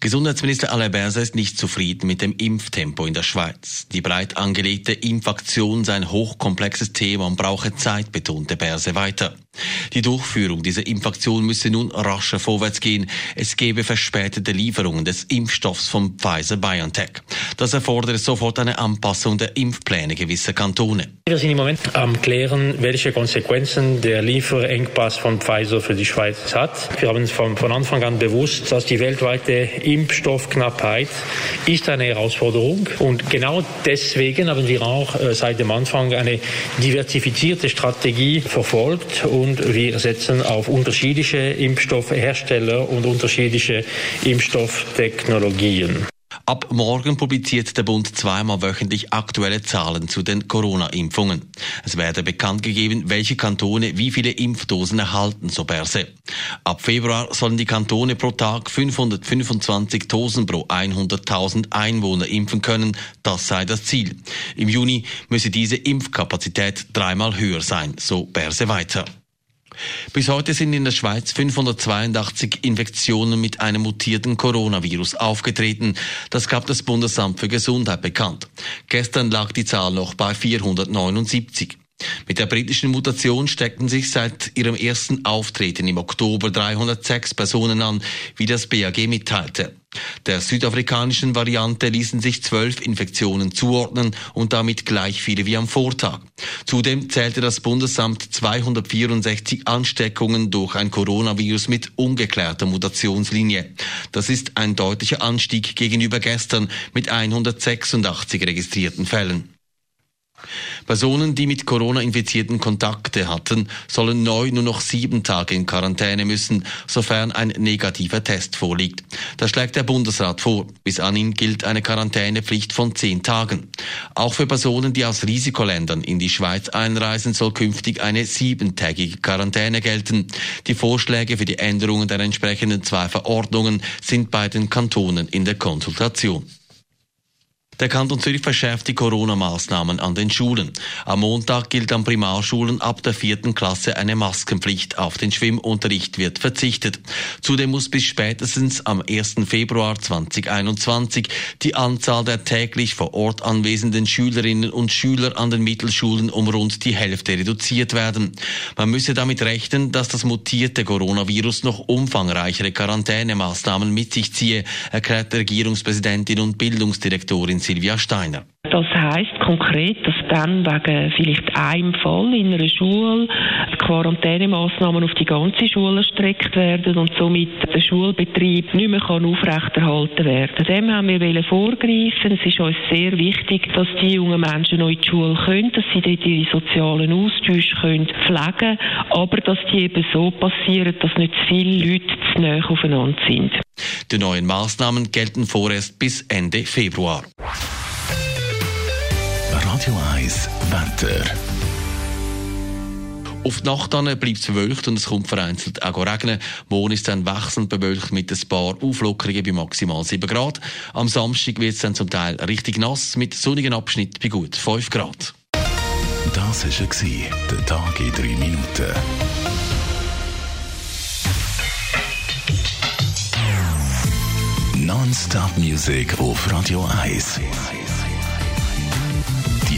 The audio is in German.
Gesundheitsminister Alain Berset ist nicht zufrieden mit dem Impftempo in der Schweiz. Die breit angelegte Impfaktion sei ein hochkomplexes Thema und brauche Zeit, betonte Berset weiter. Die Durchführung dieser Impfaktion müsse nun rascher vorwärts gehen. Es gebe verspätete Lieferungen des Impfstoffs von Pfizer-BioNTech. Das erfordere sofort eine Anpassung der Impfpläne gewisser Kantone. Wir sind im Moment am klären, welche Konsequenzen der Lieferengpass von Pfizer für die Schweiz hat. Wir haben von, von Anfang an bewusst, dass die weltweite Impfstoffknappheit ist eine Herausforderung. Und genau deswegen haben wir auch äh, seit dem Anfang eine diversifizierte Strategie verfolgt und wir setzen auf unterschiedliche Impfstoffhersteller und unterschiedliche Impfstofftechnologien. Ab morgen publiziert der Bund zweimal wöchentlich aktuelle Zahlen zu den Corona-Impfungen. Es werde bekannt gegeben, welche Kantone wie viele Impfdosen erhalten, so Berse. Ab Februar sollen die Kantone pro Tag 525 Dosen pro 100.000 Einwohner impfen können. Das sei das Ziel. Im Juni müsse diese Impfkapazität dreimal höher sein, so Berse weiter. Bis heute sind in der Schweiz 582 Infektionen mit einem mutierten Coronavirus aufgetreten. Das gab das Bundesamt für Gesundheit bekannt. Gestern lag die Zahl noch bei 479. Mit der britischen Mutation steckten sich seit ihrem ersten Auftreten im Oktober 306 Personen an, wie das BAG mitteilte. Der südafrikanischen Variante ließen sich zwölf Infektionen zuordnen und damit gleich viele wie am Vortag. Zudem zählte das Bundesamt 264 Ansteckungen durch ein Coronavirus mit ungeklärter Mutationslinie. Das ist ein deutlicher Anstieg gegenüber gestern mit 186 registrierten Fällen. Personen, die mit Corona-Infizierten Kontakte hatten, sollen neu nur noch sieben Tage in Quarantäne müssen, sofern ein negativer Test vorliegt. Das schlägt der Bundesrat vor. Bis anhin gilt eine Quarantänepflicht von zehn Tagen. Auch für Personen, die aus Risikoländern in die Schweiz einreisen, soll künftig eine siebentägige Quarantäne gelten. Die Vorschläge für die Änderungen der entsprechenden zwei Verordnungen sind bei den Kantonen in der Konsultation. Der Kanton Zürich verschärft die Corona-Maßnahmen an den Schulen. Am Montag gilt an Primarschulen ab der vierten Klasse eine Maskenpflicht. Auf den Schwimmunterricht wird verzichtet. Zudem muss bis spätestens am 1. Februar 2021 die Anzahl der täglich vor Ort anwesenden Schülerinnen und Schüler an den Mittelschulen um rund die Hälfte reduziert werden. Man müsse damit rechnen, dass das mutierte Coronavirus noch umfangreichere Quarantänemaßnahmen mit sich ziehe, erklärt Regierungspräsidentin und Bildungsdirektorin Silvia Steiner. Das heißt konkret, dass dann wegen vielleicht einem Fall in einer Schule die Quarantänemaßnahmen auf die ganze Schule erstreckt werden und somit der Schulbetrieb nicht mehr aufrechterhalten werden Dem haben wir vorgreifen. Es ist uns sehr wichtig, dass die jungen Menschen noch in die Schule können, dass sie dort ihre sozialen Austausche können pflegen aber dass die eben so passieren, dass nicht viele Leute zu nahe aufeinander sind. Die neuen Maßnahmen gelten vorerst bis Ende Februar. Radio 1 Wetter. Auf die Nacht bleibt es bewölkt und es kommt vereinzelt auch regnen. Morgen ist dann wechselnd bewölkt mit ein paar Auflockerungen bei maximal 7 Grad. Am Samstag wird es dann zum Teil richtig nass mit sonnigen Abschnitt bei gut 5 Grad. Das war der Tag in 3 Minuten. Non-Stop Music auf Radio 1.